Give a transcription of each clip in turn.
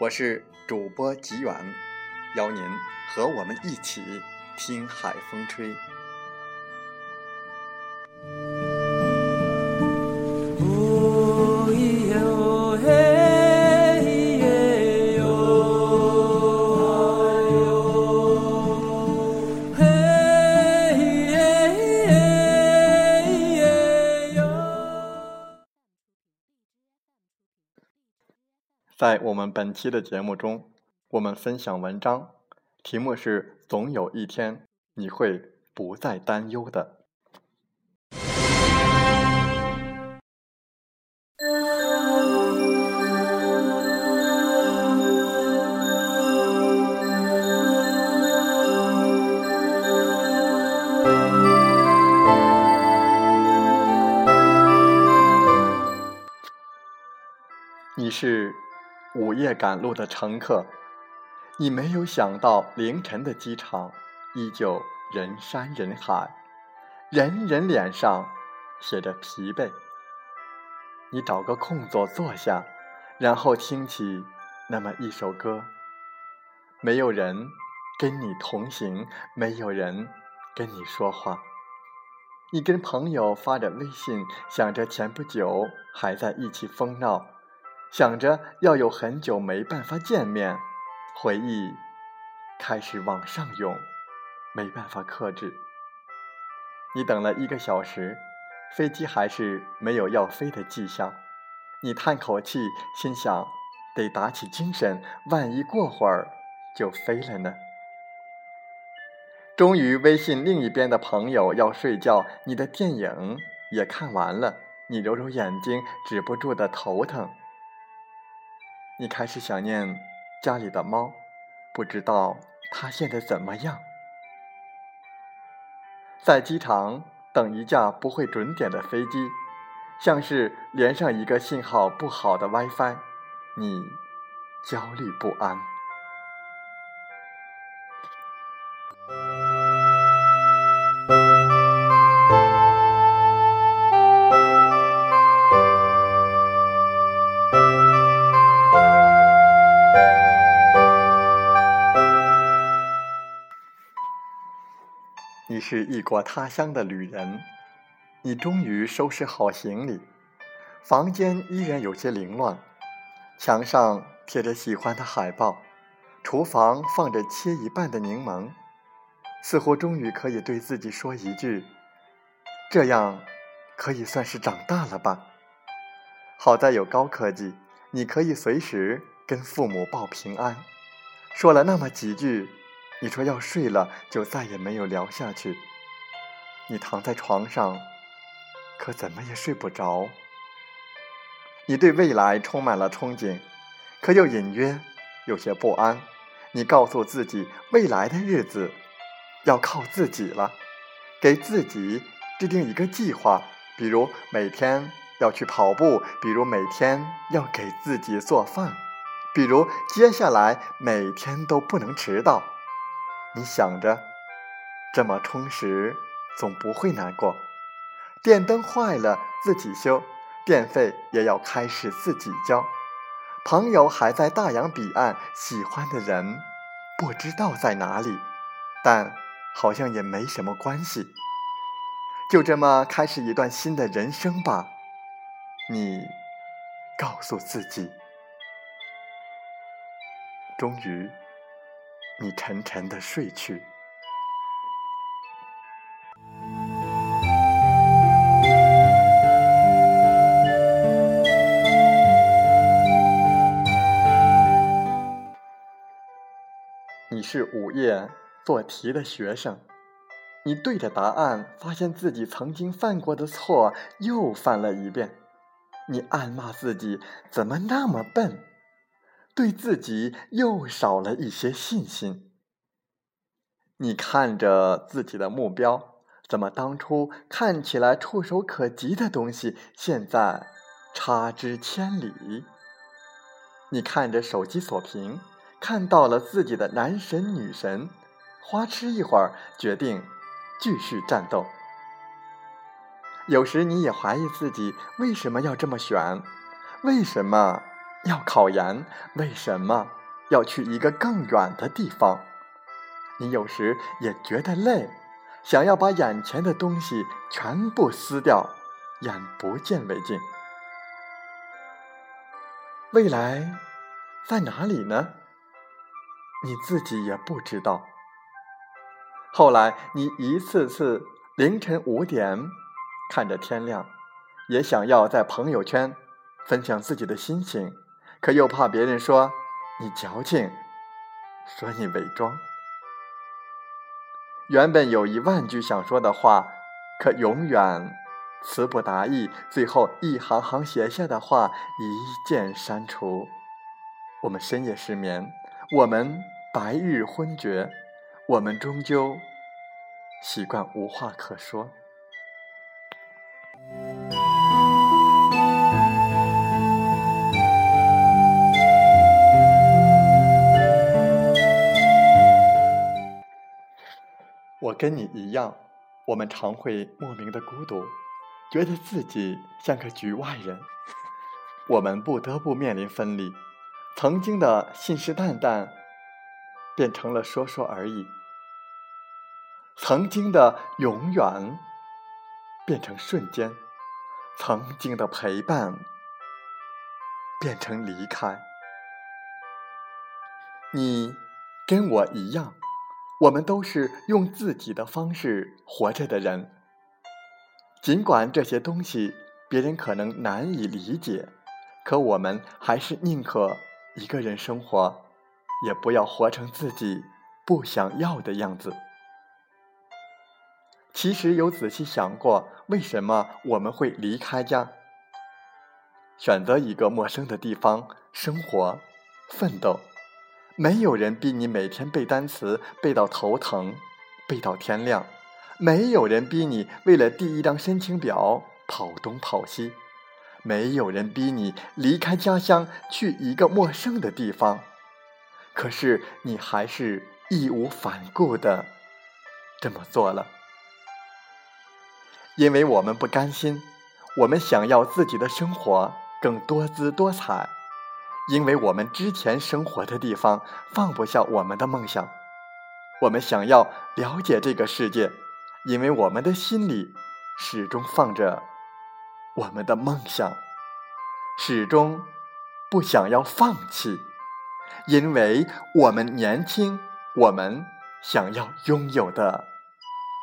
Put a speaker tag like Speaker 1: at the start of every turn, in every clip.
Speaker 1: 我是主播吉远。邀您和我们一起听海风吹。在我们本期的节目中。我们分享文章，题目是“总有一天你会不再担忧的”。你是午夜赶路的乘客。你没有想到，凌晨的机场依旧人山人海，人人脸上写着疲惫。你找个空座坐下，然后听起那么一首歌。没有人跟你同行，没有人跟你说话。你跟朋友发着微信，想着前不久还在一起疯闹，想着要有很久没办法见面。回忆开始往上涌，没办法克制。你等了一个小时，飞机还是没有要飞的迹象。你叹口气，心想：得打起精神，万一过会儿就飞了呢？终于，微信另一边的朋友要睡觉，你的电影也看完了，你揉揉眼睛，止不住的头疼。你开始想念。家里的猫，不知道它现在怎么样。在机场等一架不会准点的飞机，像是连上一个信号不好的 WiFi，你焦虑不安。是异国他乡的旅人，你终于收拾好行李，房间依然有些凌乱，墙上贴着喜欢的海报，厨房放着切一半的柠檬，似乎终于可以对自己说一句：“这样可以算是长大了吧。”好在有高科技，你可以随时跟父母报平安。说了那么几句。你说要睡了，就再也没有聊下去。你躺在床上，可怎么也睡不着。你对未来充满了憧憬，可又隐约有些不安。你告诉自己，未来的日子要靠自己了，给自己制定一个计划，比如每天要去跑步，比如每天要给自己做饭，比如接下来每天都不能迟到。你想着，这么充实，总不会难过。电灯坏了自己修，电费也要开始自己交。朋友还在大洋彼岸，喜欢的人不知道在哪里，但好像也没什么关系。就这么开始一段新的人生吧。你告诉自己，终于，你沉沉的睡去。你是午夜做题的学生。你对着答案，发现自己曾经犯过的错又犯了一遍，你暗骂自己怎么那么笨，对自己又少了一些信心。你看着自己的目标，怎么当初看起来触手可及的东西，现在差之千里？你看着手机锁屏，看到了自己的男神女神，花痴一会儿，决定。继续战斗。有时你也怀疑自己为什么要这么选，为什么要考研，为什么要去一个更远的地方？你有时也觉得累，想要把眼前的东西全部撕掉，眼不见为净。未来在哪里呢？你自己也不知道。后来，你一次次凌晨五点看着天亮，也想要在朋友圈分享自己的心情，可又怕别人说你矫情，说你伪装。原本有一万句想说的话，可永远词不达意，最后一行行写下的话一键删除。我们深夜失眠，我们白日昏厥。我们终究习惯无话可说。跟你一样，我们常会莫名的孤独，觉得自己像个局外人。我们不得不面临分离，曾经的信誓旦旦。变成了说说而已，曾经的永远变成瞬间，曾经的陪伴变成离开。你跟我一样，我们都是用自己的方式活着的人。尽管这些东西别人可能难以理解，可我们还是宁可一个人生活。也不要活成自己不想要的样子。其实有仔细想过，为什么我们会离开家，选择一个陌生的地方生活、奋斗？没有人逼你每天背单词背到头疼、背到天亮；没有人逼你为了第一张申请表跑东跑西；没有人逼你离开家乡去一个陌生的地方。可是你还是义无反顾的这么做了，因为我们不甘心，我们想要自己的生活更多姿多彩，因为我们之前生活的地方放不下我们的梦想，我们想要了解这个世界，因为我们的心里始终放着我们的梦想，始终不想要放弃。因为我们年轻，我们想要拥有的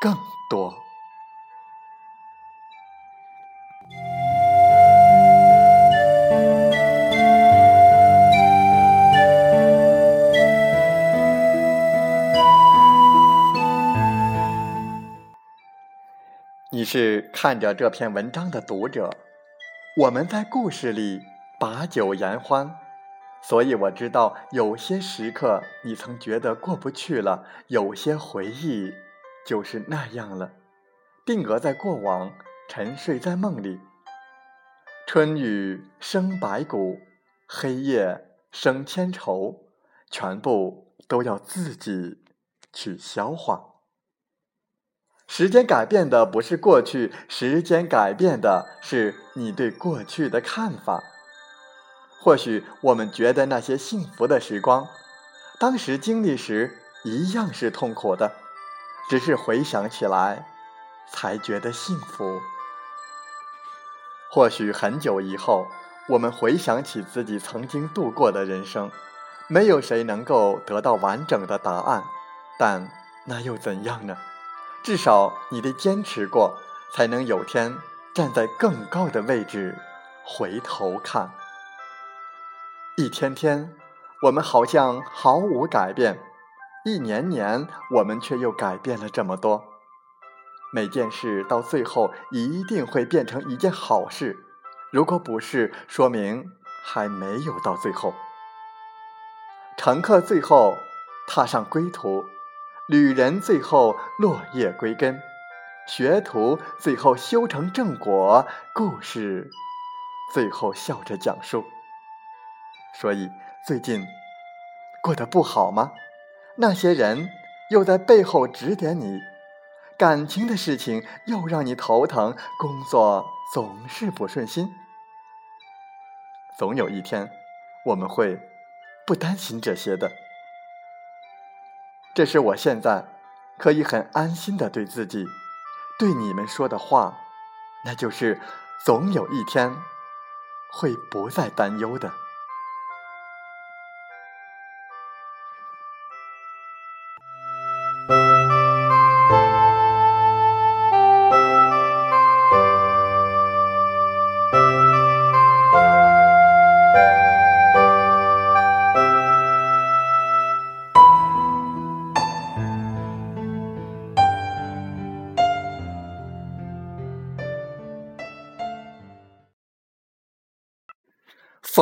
Speaker 1: 更多。是看着这篇文章的读者，我们在故事里把酒言欢。所以我知道，有些时刻你曾觉得过不去了，有些回忆就是那样了，定格在过往，沉睡在梦里。春雨生百谷，黑夜生千愁，全部都要自己去消化。时间改变的不是过去，时间改变的是你对过去的看法。或许我们觉得那些幸福的时光，当时经历时一样是痛苦的，只是回想起来才觉得幸福。或许很久以后，我们回想起自己曾经度过的人生，没有谁能够得到完整的答案，但那又怎样呢？至少你得坚持过，才能有天站在更高的位置回头看。一天天，我们好像毫无改变；一年年，我们却又改变了这么多。每件事到最后一定会变成一件好事，如果不是，说明还没有到最后。乘客最后踏上归途，旅人最后落叶归根，学徒最后修成正果，故事最后笑着讲述。所以，最近过得不好吗？那些人又在背后指点你。感情的事情又让你头疼，工作总是不顺心。总有一天，我们会不担心这些的。这是我现在可以很安心的对自己、对你们说的话，那就是总有一天会不再担忧的。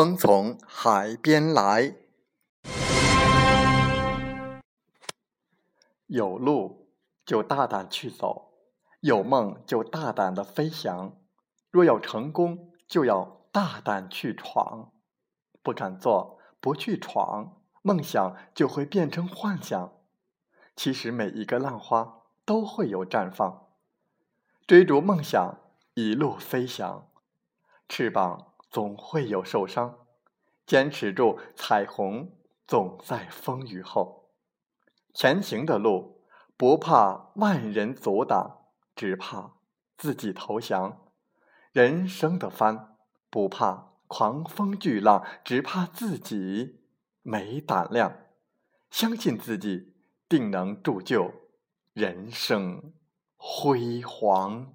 Speaker 1: 风从海边来，有路就大胆去走，有梦就大胆的飞翔。若要成功，就要大胆去闯。不敢做，不去闯，梦想就会变成幻想。其实每一个浪花都会有绽放。追逐梦想，一路飞翔，翅膀。总会有受伤，坚持住，彩虹总在风雨后。前行的路，不怕万人阻挡，只怕自己投降。人生的帆，不怕狂风巨浪，只怕自己没胆量。相信自己，定能铸就人生辉煌。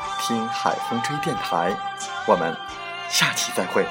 Speaker 1: 听海风吹电台，我们下期再会。